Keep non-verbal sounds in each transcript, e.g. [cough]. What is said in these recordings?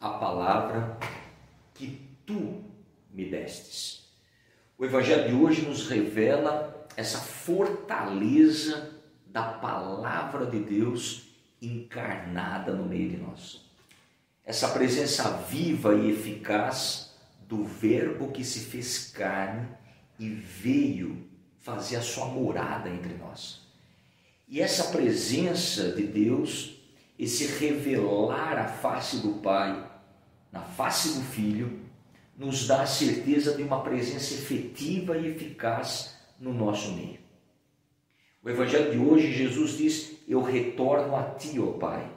a palavra que tu me destes. O Evangelho de hoje nos revela essa fortaleza da palavra de Deus encarnada no meio de nós. Essa presença viva e eficaz do Verbo que se fez carne e veio fazer a sua morada entre nós. E essa presença de Deus, esse revelar a face do Pai na face do Filho, nos dá a certeza de uma presença efetiva e eficaz no nosso meio. O Evangelho de hoje, Jesus diz: Eu retorno a ti, ó Pai.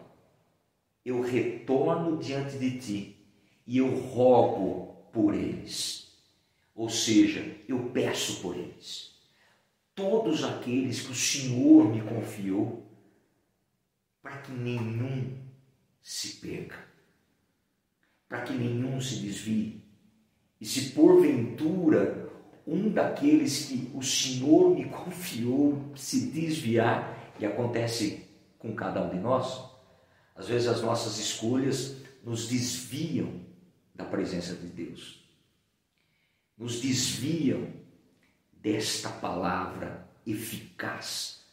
Eu retorno diante de ti e eu rogo por eles. Ou seja, eu peço por eles. Todos aqueles que o Senhor me confiou, para que nenhum se perca, para que nenhum se desvie. E se porventura um daqueles que o Senhor me [laughs] confiou se desviar, e acontece com cada um de nós, às vezes as nossas escolhas nos desviam da presença de Deus, nos desviam desta palavra eficaz,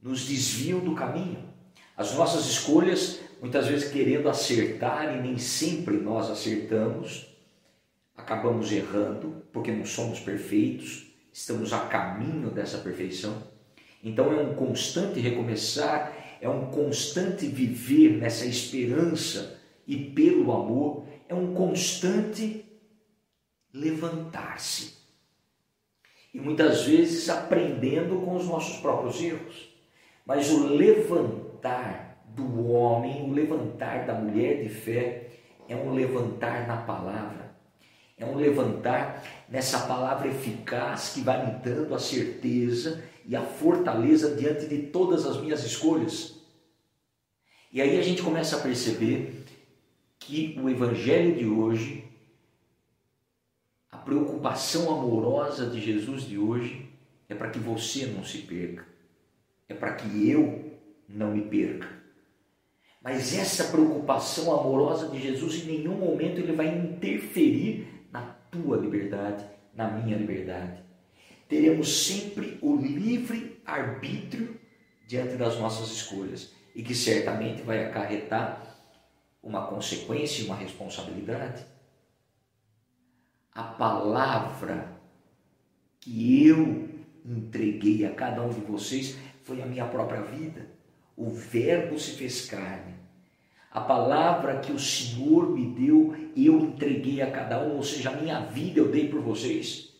nos desviam do caminho. As nossas escolhas, muitas vezes querendo acertar e nem sempre nós acertamos, acabamos errando, porque não somos perfeitos, estamos a caminho dessa perfeição. Então é um constante recomeçar, é um constante viver nessa esperança e pelo amor, é um constante levantar-se. E muitas vezes aprendendo com os nossos próprios erros. Mas o levantar do homem, o levantar da mulher de fé, é um levantar na palavra é um levantar nessa palavra eficaz que vai me dando a certeza e a fortaleza diante de todas as minhas escolhas. E aí a gente começa a perceber que o evangelho de hoje, a preocupação amorosa de Jesus de hoje, é para que você não se perca, é para que eu não me perca. Mas essa preocupação amorosa de Jesus, em nenhum momento ele vai interferir tua liberdade, na minha liberdade. Teremos sempre o livre arbítrio diante das nossas escolhas e que certamente vai acarretar uma consequência e uma responsabilidade. A palavra que eu entreguei a cada um de vocês foi a minha própria vida. O Verbo se fez carne a palavra que o Senhor me deu, eu entreguei a cada um, ou seja, a minha vida eu dei por vocês.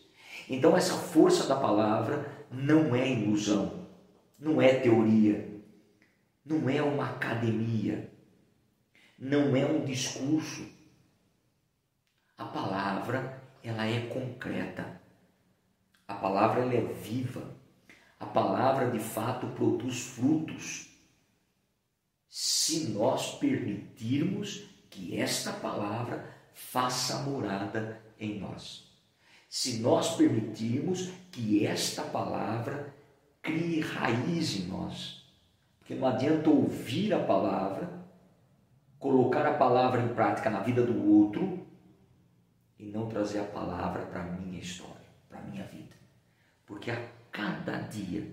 Então, essa força da palavra não é ilusão, não é teoria, não é uma academia, não é um discurso. A palavra, ela é concreta. A palavra ela é viva. A palavra de fato produz frutos se nós permitirmos que esta palavra faça morada em nós. Se nós permitirmos que esta palavra crie raiz em nós. Porque não adianta ouvir a palavra, colocar a palavra em prática na vida do outro e não trazer a palavra para a minha história, para a minha vida. Porque a cada dia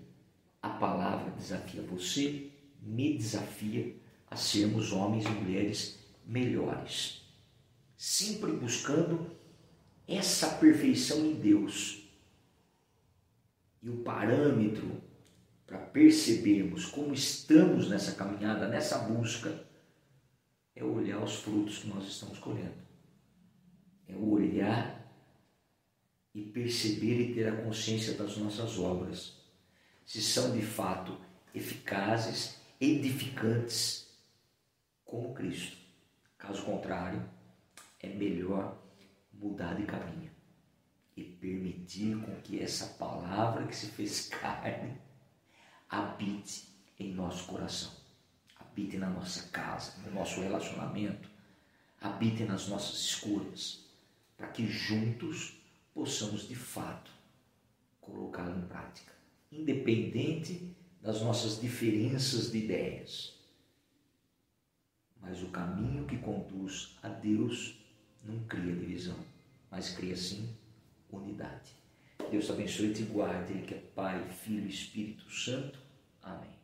a palavra desafia você me desafia a sermos homens e mulheres melhores, sempre buscando essa perfeição em Deus. E o parâmetro para percebermos como estamos nessa caminhada, nessa busca, é olhar os frutos que nós estamos colhendo. É olhar e perceber e ter a consciência das nossas obras, se são de fato eficazes edificantes como Cristo. Caso contrário, é melhor mudar de caminho e permitir com que essa palavra que se fez [laughs] carne habite em nosso coração, habite na nossa casa, no nosso relacionamento, habite nas nossas escolhas, para que juntos possamos de fato colocá-la em prática, independente das nossas diferenças de ideias. Mas o caminho que conduz a Deus não cria divisão, mas cria sim unidade. Deus abençoe e te guarde, Ele que é Pai, Filho e Espírito Santo. Amém.